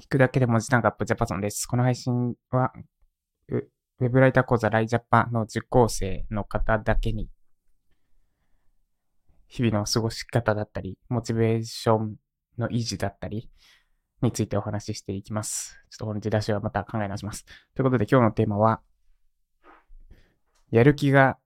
聞くだけで文字単価アップジャパソンです。この配信は、ウェブライター講座ライジャパの受講生の方だけに、日々の過ごし方だったり、モチベーションの維持だったりについてお話ししていきます。ちょっとこの出しはまた考え直します。ということで今日のテーマは、やる気が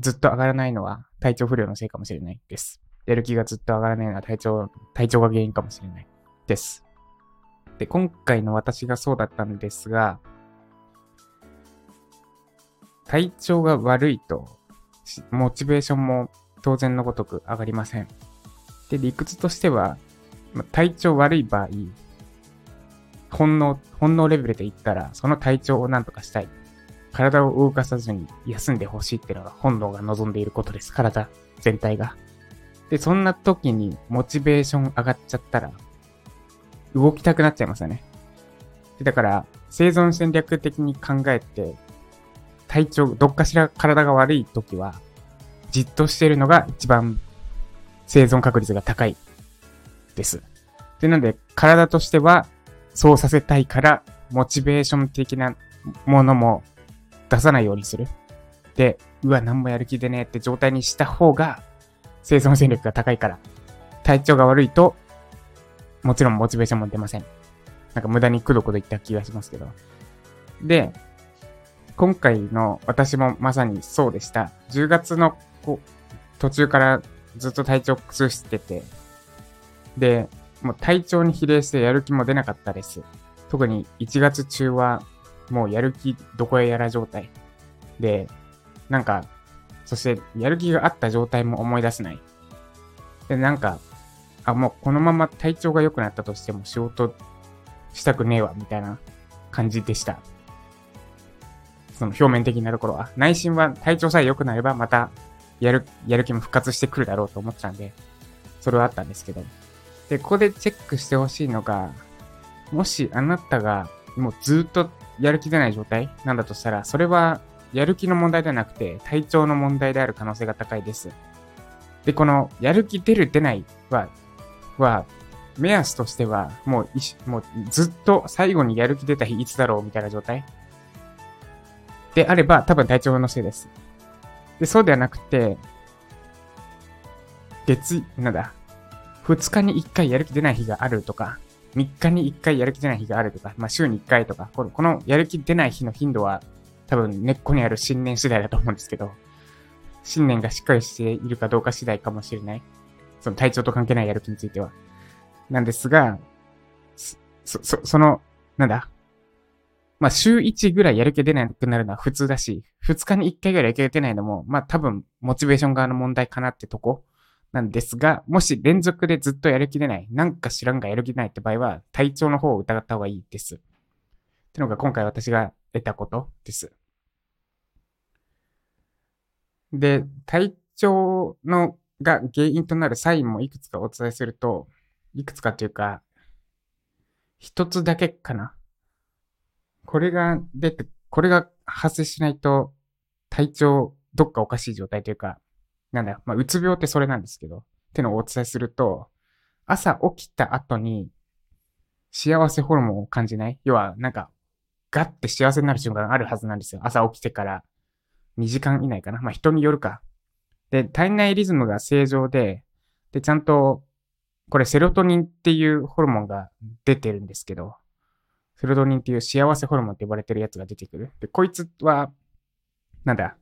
ずっと上がらないのは体調不良のせいかもしれないです。やる気がずっと上がらないのは体調、体調が原因かもしれないです。で、今回の私がそうだったんですが、体調が悪いと、モチベーションも当然のごとく上がりません。で、理屈としては、体調悪い場合、本能、本能レベルで言ったら、その体調を何とかしたい。体を動かさずに休んでほしいっていうのが本能が望んでいることです。体全体が。で、そんな時にモチベーション上がっちゃったら、動きたくなっちゃいますよね。でだから、生存戦略的に考えて、体調、どっかしら体が悪い時は、じっとしてるのが一番生存確率が高いです。で、なんで、体としては、そうさせたいから、モチベーション的なものも出さないようにする。で、うわ、何もやる気でねって状態にした方が、生存戦略が高いから、体調が悪いと、もちろんモチベーションも出ません。なんか無駄にくどくど言った気がしますけど。で、今回の私もまさにそうでした。10月のこ途中からずっと体調崩してて、で、もう体調に比例してやる気も出なかったです。特に1月中はもうやる気どこへやら状態。で、なんか、そしてやる気があった状態も思い出せない。で、なんか、あ、もうこのまま体調が良くなったとしても仕事したくねえわ、みたいな感じでした。その表面的なところは。内心は体調さえ良くなればまたやる、やる気も復活してくるだろうと思ってたんで、それはあったんですけど。で、ここでチェックしてほしいのが、もしあなたがもうずっとやる気出ない状態なんだとしたら、それはやる気の問題ではなくて体調の問題である可能性が高いです。で、このやる気出る出ないは、は、目安としては、もういし、もうずっと最後にやる気出た日いつだろうみたいな状態であれば、多分体調のせいです。で、そうではなくて、月、なんだ、2日に1回やる気出ない日があるとか、3日に1回やる気出ない日があるとか、まあ週に1回とか、このこのやる気出ない日の頻度は多分根っこにある信念次第だと思うんですけど、信念がしっかりしているかどうか次第かもしれない。その体調と関係ないやる気については。なんですが、そ、そ、その、なんだ？まあ週1ぐらいやる気出なくなるのは普通だし、2日に1回ぐらいやる気が出ないのも、まあ多分モチベーション側の問題かなってとこなんですが、もし連続でずっとやる気出ない、なんか知らんがやる気出ないって場合は、体調の方を疑った方がいいです。ってのが今回私が得たことです。で、体調のが原因となるサインもいくつかお伝えすると、いくつかというか、一つだけかな。これが出て、これが発生しないと、体調どっかおかしい状態というか、なんだ、まあ、うつ病ってそれなんですけど、ってのをお伝えすると、朝起きた後に幸せホルモンを感じない？要は、なんか、ガッて幸せになる瞬間があるはずなんですよ。朝起きてから2時間以内かな。まあ、人によるか。で、体内リズムが正常で、で、ちゃんと、これセロトニンっていうホルモンが出てるんですけど、セロトニンっていう幸せホルモンって呼ばれてるやつが出てくる。で、こいつは、なんだ、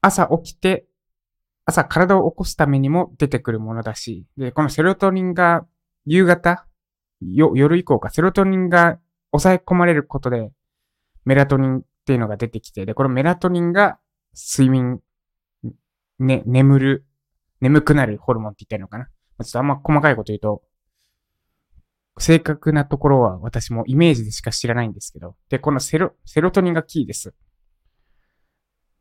朝起きて、朝体を起こすためにも出てくるものだし、で、このセロトニンが夕方、よ、夜以降か、セロトニンが抑え込まれることで、メラトニンっていうのが出てきて、で、このメラトニンが睡眠、ね、眠る、眠くなるホルモンって言ったらいいのかな？ちょっとあんま細かいこと言うと、正確なところは私もイメージでしか知らないんですけど、で、このセロ、セロトニンがキーです。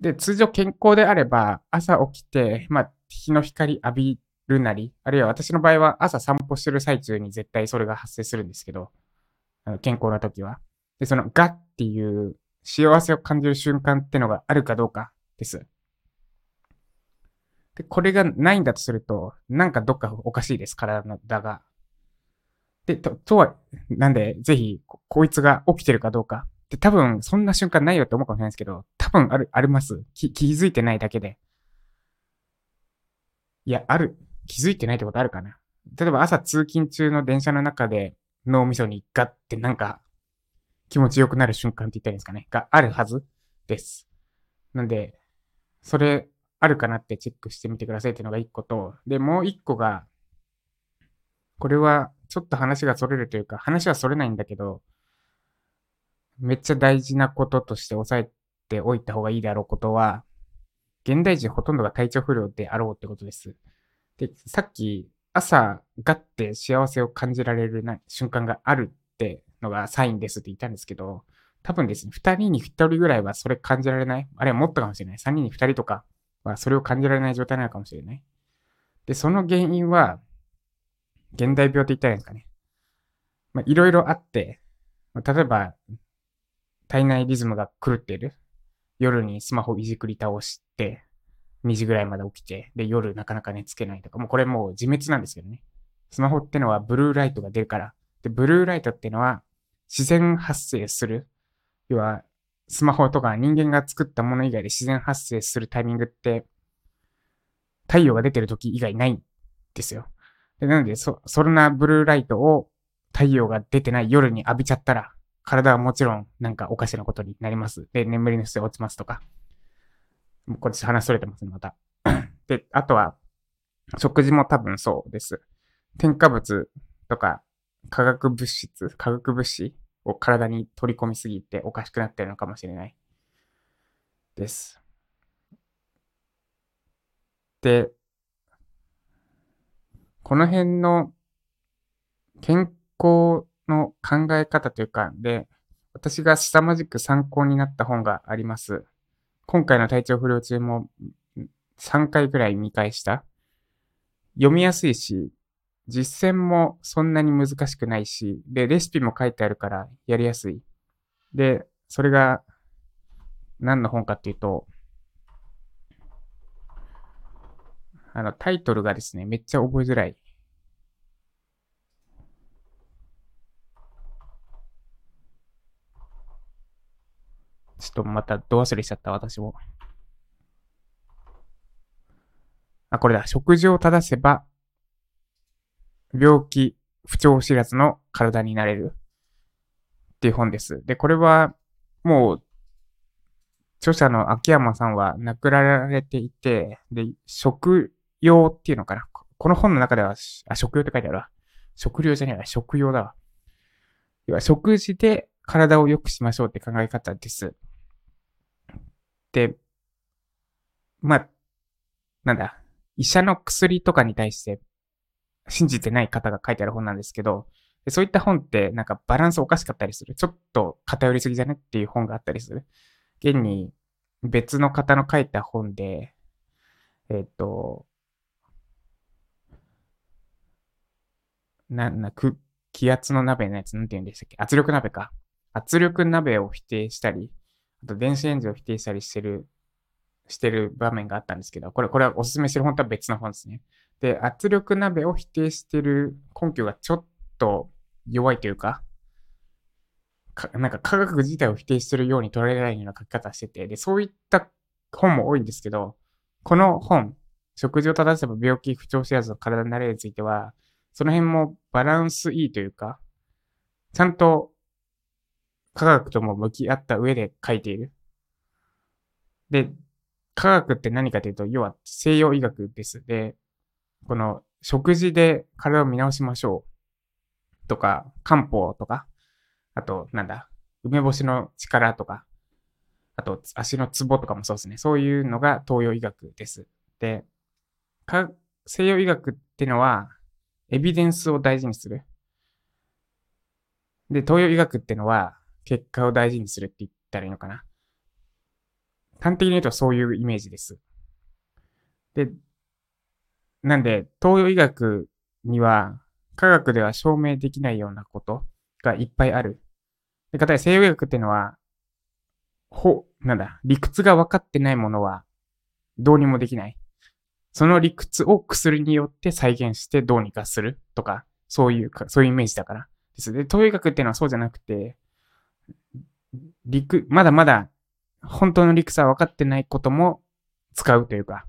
で、通常健康であれば、朝起きて、まあ、日の光浴びるなり、あるいは私の場合は朝散歩してる最中に絶対それが発生するんですけど、あの健康な時は。で、そのガっていう幸せを感じる瞬間ってのがあるかどうかです。で、これがないんだとすると、なんかどっかおかしいです、体が。で、と、とは、なんで、ぜひ、こいつが起きてるかどうか。で、多分、そんな瞬間ないよって思うかもしれないですけど、多分ある、あります。気、気づいてないだけで。いや、ある。気づいてないってことあるかな。例えば朝通勤中の電車の中で脳みそにガッてなんか気持ちよくなる瞬間って言ったらいいんですかね。があるはずです。なんで、それあるかなってチェックしてみてくださいっていうのが一個と、で、もう一個が、これはちょっと話が逸れるというか、話は逸れないんだけど、めっちゃ大事なこととして押さえておいた方がいいであろうことは、現代人ほとんどが体調不良であろうってことです。で、さっき朝ガッて幸せを感じられるな瞬間があるってのがサインですって言ったんですけど、多分ですね、二人に一人ぐらいはそれ感じられない。あるいはもっとかもしれない。三人に二人とかはそれを感じられない状態なのかもしれない。で、その原因は、現代病って言ったらいいんですかね。まあ、いろいろあって、まあ、例えば、体内リズムが狂ってる。夜にスマホいじくり倒して、2時ぐらいまで起きて、で、夜なかなか寝つけないとか、もうこれもう自滅なんですけどね。スマホってのはブルーライトが出るから。で、ブルーライトってのは自然発生する。要は、スマホとか人間が作ったもの以外で自然発生するタイミングって、太陽が出てる時以外ないんですよ。でなので、そ、そんなブルーライトを太陽が出てない夜に浴びちゃったら、体はもちろんなんかおかしなことになります。で、眠りの質が落ちますとか。もうこれ話それてますね、また。で、あとは、食事も多分そうです。添加物とか化学物質、化学物質を体に取り込みすぎておかしくなってるのかもしれない。です。で、この辺の健康の考え方というか、で、私が凄まじく参考になった本があります。今回の体調不良中も3回くらい見返した。読みやすいし、実践もそんなに難しくないし、で、レシピも書いてあるからやりやすい。で、それが何の本かっていうと、あの、タイトルがですね、めっちゃ覚えづらい。ちょっとまたど忘れしちゃった、私も。あ、これだ。食事を正せば、病気、不調知らずの体になれる。っていう本です。で、これは、もう、著者の秋山さんは亡くなられていて、で、食用っていうのかな。この本の中では、あ、食用って書いてあるわ。食料じゃねえわ。食用だわ。要は、食事で体を良くしましょうって考え方です。で、まあ、なんだ、医者の薬とかに対して信じてない方が書いてある本なんですけど、そういった本ってなんかバランスおかしかったりする。ちょっと偏りすぎじゃねっていう本があったりする。現に別の方の書いた本で、えっ、と、な、な、く、気圧の鍋のやつ、なんて言うんでしたっけ？圧力鍋か。圧力鍋を否定したり、あと電子レンジを否定したりしてる、してる場面があったんですけど、これ、これはおすすめしてる本とは別の本ですね。で、圧力鍋を否定してる根拠がちょっと弱いというか、かなんか科学自体を否定してるように捉えられるような書き方してて、で、そういった本も多いんですけど、この本、食事を正せば病気不調知らずの体になれについては、その辺もバランスいいというか、ちゃんと科学とも向き合った上で書いている。で、科学って何かというと、要は西洋医学です。で、この食事で体を見直しましょうとか、漢方とか、あと、なんだ、梅干しの力とか、あと、足のツボとかもそうですね。そういうのが東洋医学です。で、西洋医学ってのは、エビデンスを大事にする。で、東洋医学ってのは、結果を大事にするって言ったらいいのかな。端的に言うとそういうイメージです。で、なんで、東洋医学には科学では証明できないようなことがいっぱいある。で、かたや西洋医学っていうのは、ほ、なんだ、理屈が分かってないものはどうにもできない。その理屈を薬によって再現してどうにかするとか、そういうか、そういうイメージだから。です。で、東洋医学っていうのはそうじゃなくて、陸、まだまだ本当の理屈は分かってないことも使うというか、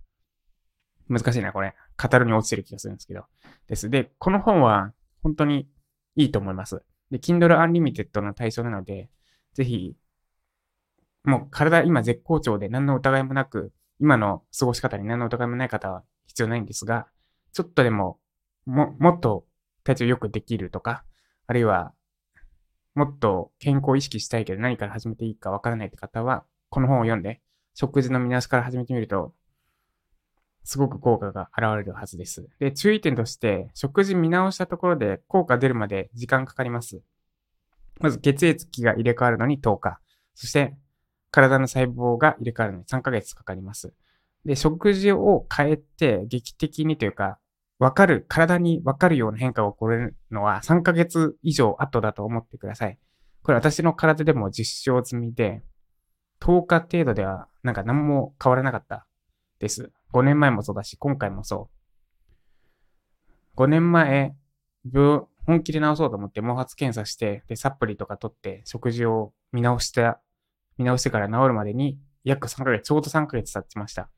難しいな、これ。語るに落ちてる気がするんですけど。です。で、この本は本当にいいと思います。で、Kindle Unlimited の対象なので、ぜひ、もう体今絶好調で何の疑いもなく、今の過ごし方に何の疑いもない方は必要ないんですが、ちょっとでも、も、もっと体調良くできるとか、あるいは、もっと健康を意識したいけど何から始めていいかわからないって方は、この本を読んで、食事の見直しから始めてみると、すごく効果が現れるはずです。で、注意点として、食事見直したところで効果出るまで時間かかります。まず血液が入れ替わるのに10日。そして、体の細胞が入れ替わるのに3ヶ月かかります。で、食事を変えて劇的にというか、わかる、体にわかるような変化が起こるのは3ヶ月以上後だと思ってください。これ私の体でも実証済みで、10日程度ではなんか何も変わらなかったです。5年前もそうだし、今回もそう。5年前、病、本気で治そうと思って毛髪検査して、で、サプリとか取って食事を見直した、見直してから治るまでに約3ヶ月、ちょうど3ヶ月経ちました。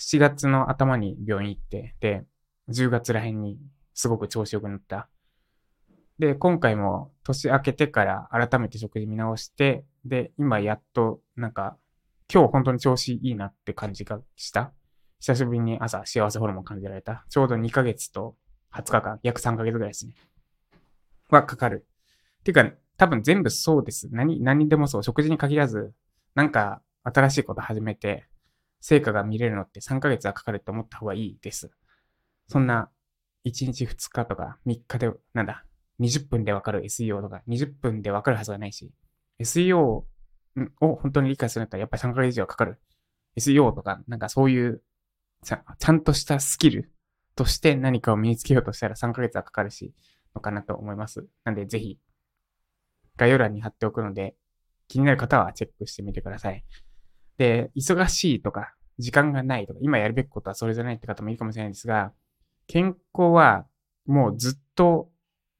7月の頭に病院行って、で、10月ら辺にすごく調子良くなった。で、今回も年明けてから改めて食事見直して、で、今やっと、なんか、今日本当に調子いいなって感じがした。久しぶりに朝幸せホルモン感じられた。ちょうど2ヶ月と20日間、約3ヶ月ぐらいですね。はかかる。っていうか、多分全部そうです。何、何でもそう。食事に限らず、なんか新しいこと始めて、成果が見れるのって3ヶ月はかかるって思った方がいいです。そんな、1日2日とか3日で、なんだ、20分でわかる SEO とか20分でわかるはずがないし、SEO を本当に理解するんだったらやっぱり3ヶ月以上かかる。SEO とか、なんかそういうちゃちゃんとしたスキルとして何かを身につけようとしたら3ヶ月はかかるし、のかなと思います。なんでぜひ、概要欄に貼っておくので、気になる方はチェックしてみてください。で、忙しいとか、時間がないとか、今やるべきことはそれじゃないって方もいいかもしれないですが、健康はもうずっと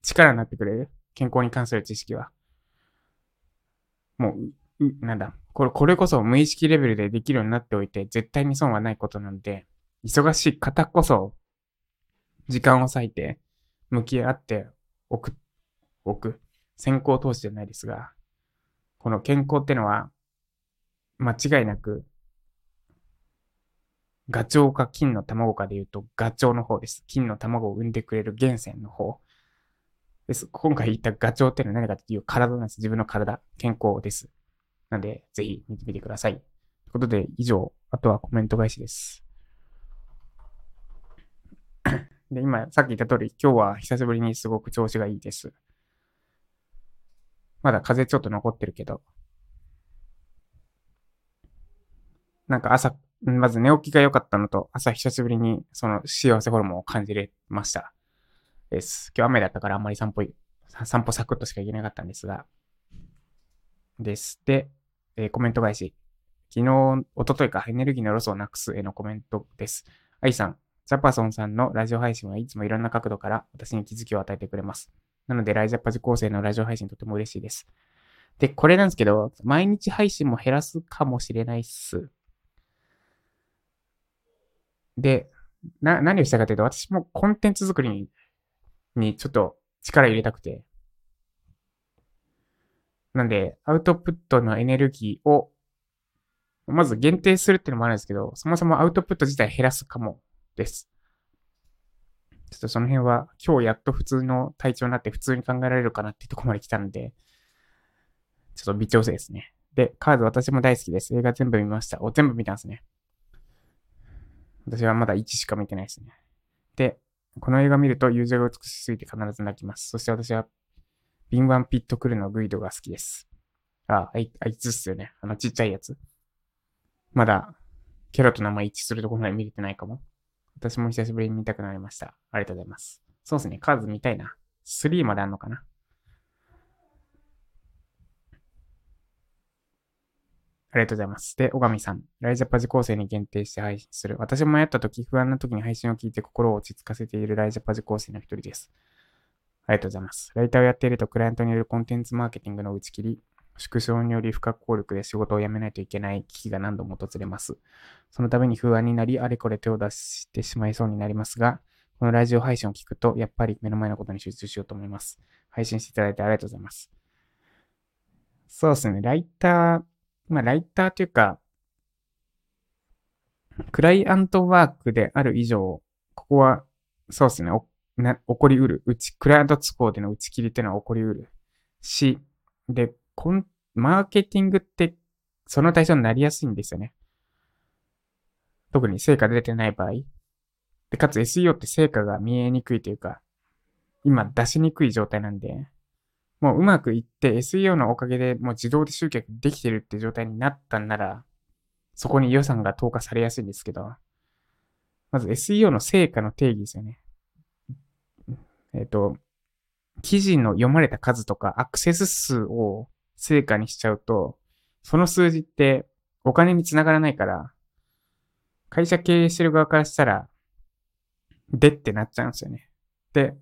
力になってくれる。健康に関する知識は。もう、なんだ。これ、これこそ無意識レベルでできるようになっておいて、絶対に損はないことなんで、忙しい方こそ、時間を割いて、向き合っておく、おく。先行投資じゃないですが、この健康ってのは、間違いなく、ガチョウか金の卵かで言うと、ガチョウの方です。金の卵を産んでくれる源泉の方。です。今回言ったガチョウってのは何かっていう体なんです。自分の体。健康です。なんで、ぜひ見てみてください。ということで、以上。あとはコメント返しです。で、今、さっき言った通り、今日は久しぶりにすごく調子がいいです。まだ風ちょっと残ってるけど。なんか朝、まず寝起きが良かったのと、朝久しぶりにその幸せホルモンを感じれました。です。今日雨だったからあんまり散歩、散歩サクッとしか行けなかったんですが。です。で、えー、コメント返し。昨日、おとといか、エネルギーのロスをなくすへのコメントです。愛さん、ジャパソンさんのラジオ配信はいつもいろんな角度から私に気づきを与えてくれます。なので、ライジャパ受講生のラジオ配信とても嬉しいです。で、これなんですけど、毎日配信も減らすかもしれないっす。で、な、何をしたかというと、私もコンテンツ作りに、にちょっと力入れたくて。なんで、アウトプットのエネルギーを、まず限定するっていうのもあるんですけど、そもそもアウトプット自体減らすかもです。ちょっとその辺は今日やっと普通の体調になって普通に考えられるかなっていうとこまで来たので、ちょっと微調整ですね。で、カード私も大好きです。映画全部見ました。お、全部見たんですね。私はまだ1しか見てないですね。で、この映画見ると友情が美しすぎて必ず泣きます。そして私は、ビンワンピットクルのグイドが好きです。あ、あいあいつっすよね。あのちっちゃいやつ。まだ、キャラと名前一致するところまで見れてないかも。私も久しぶりに見たくなりました。ありがとうございます。そうですね。カーズ見たいな。3まであんのかな？ありがとうございます。で、小上さん。ライジャパ受講生に限定して配信する。私も迷った時、不安な時に配信を聞いて心を落ち着かせているライジャパ受講生の一人です。ありがとうございます。ライターをやっていると、クライアントによるコンテンツマーケティングの打ち切り、縮小により不可抗力で仕事を辞めないといけない危機が何度も訪れます。そのために不安になり、あれこれ手を出してしまいそうになりますが、このラジオ配信を聞くと、やっぱり目の前のことに集中しようと思います。配信していただいてありがとうございます。そうですね、ライター、まあ、ライターというか、クライアントワークである以上、ここは、そうですね、起こりうる。うち、クライアント都合での打ち切りっていうのは起こりうるし、で、コン、マーケティングって、その対象になりやすいんですよね。特に成果出てない場合。で、かつ SEO って成果が見えにくいというか、今出しにくい状態なんで、もううまくいって SEO のおかげでもう自動で集客できてるって状態になったんなら、そこに予算が投下されやすいんですけど、まず SEO の成果の定義ですよね。えっ、ー、と、記事の読まれた数とかアクセス数を成果にしちゃうと、その数字ってお金につながらないから、会社経営してる側からしたら、でってなっちゃうんですよね。で、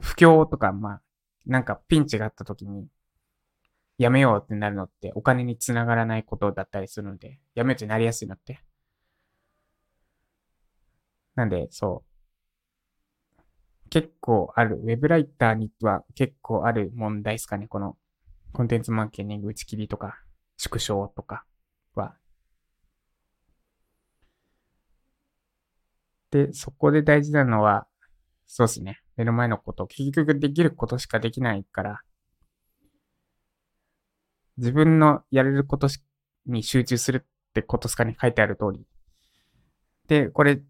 不況とか、まあ、なんかピンチがあった時に、やめようってなるのってお金につながらないことだったりするので、やめようってなりやすいのって。なんで、そう。結構ある、ウェブライターには結構ある問題ですかね。このコンテンツマーケティング打ち切りとか、縮小とかは。で、そこで大事なのは、そうですね。目の前のこと、結局できることしかできないから、自分のやれることに集中するってことすかね、書いてある通り。で、これ、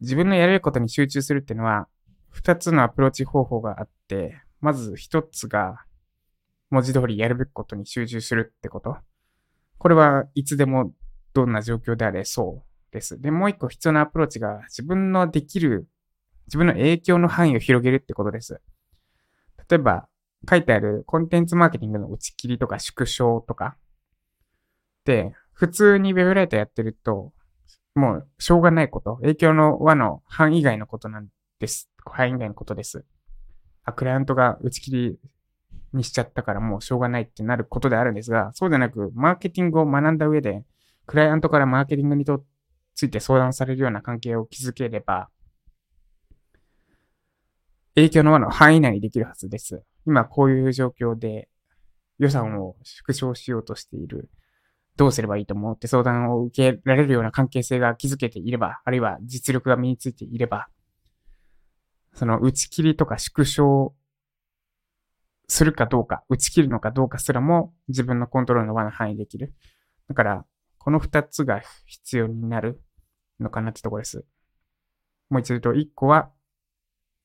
自分のやれることに集中するっていうのは、二つのアプローチ方法があって、まず一つが、文字通りやるべきことに集中するってこと？これはいつでもどんな状況であれそうです。で、もう一個必要なアプローチが自分のできる自分の影響の範囲を広げるってことです。例えば、書いてあるコンテンツマーケティングの打ち切りとか縮小とか。で、普通にウェブライターやってると、もうしょうがないこと、影響の輪の範囲外のことなんです。範囲外のことです。あ、クライアントが打ち切りにしちゃったからもうしょうがないってなることであるんですが、そうでなく、マーケティングを学んだ上で、クライアントからマーケティングにとついて相談されるような関係を築ければ、影響の輪の範囲内にできるはずです。今こういう状況で予算を縮小しようとしている。どうすればいいと思って相談を受けられるような関係性が築けていれば、あるいは実力が身についていれば、その打ち切りとか縮小するかどうか、打ち切るのかどうかすらも自分のコントロールの輪の範囲できる。だから、この二つが必要になるのかなってところです。もう一度言うと、一個は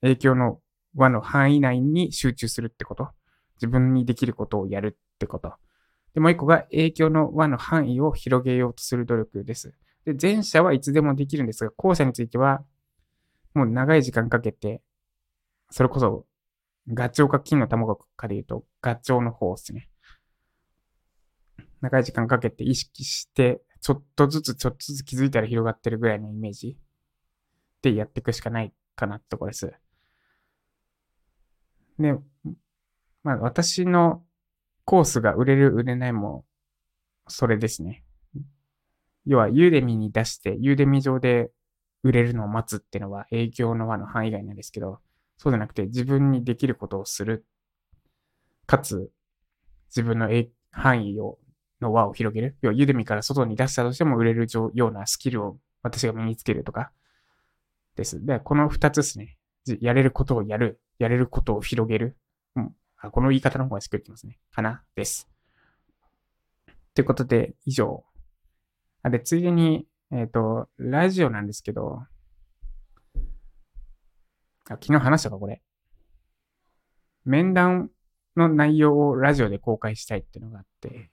影響の輪の範囲内に集中するってこと。自分にできることをやるってこと。で、もう一個が影響の輪の範囲を広げようとする努力です。で、前者はいつでもできるんですが、後者については、もう長い時間かけて、それこそ、ガチョウか金の卵かで言うと、ガチョウの方ですね。長い時間かけて意識して、ちょっとずつちょっとずつ気づいたら広がってるぐらいのイメージでやっていくしかないかなってとこです。で、まあ私のコースが売れる売れないも、それですね。要は、ユーデミに出して、ユーデミ上で売れるのを待つっていうのは営業の輪の範囲外なんですけど、そうじゃなくて自分にできることをする。かつ、自分の範囲を、の輪を広げる。要は、ユーデミから外に出したとしても売れるようなスキルを私が身につけるとか、です。で、この二つですね。やれることをやる。やれることを広げる。うん。あこの言い方の方がしっくりきますね。かな？です。ということで、以上。あれ、ついでに、えっ、ー、と、ラジオなんですけど、あ、昨日話したか、これ。面談の内容をラジオで公開したいっていうのがあって、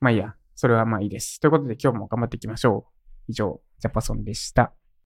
まあいいや、それはまあいいです。ということで今日も頑張っていきましょう。以上、ジャパソンでした。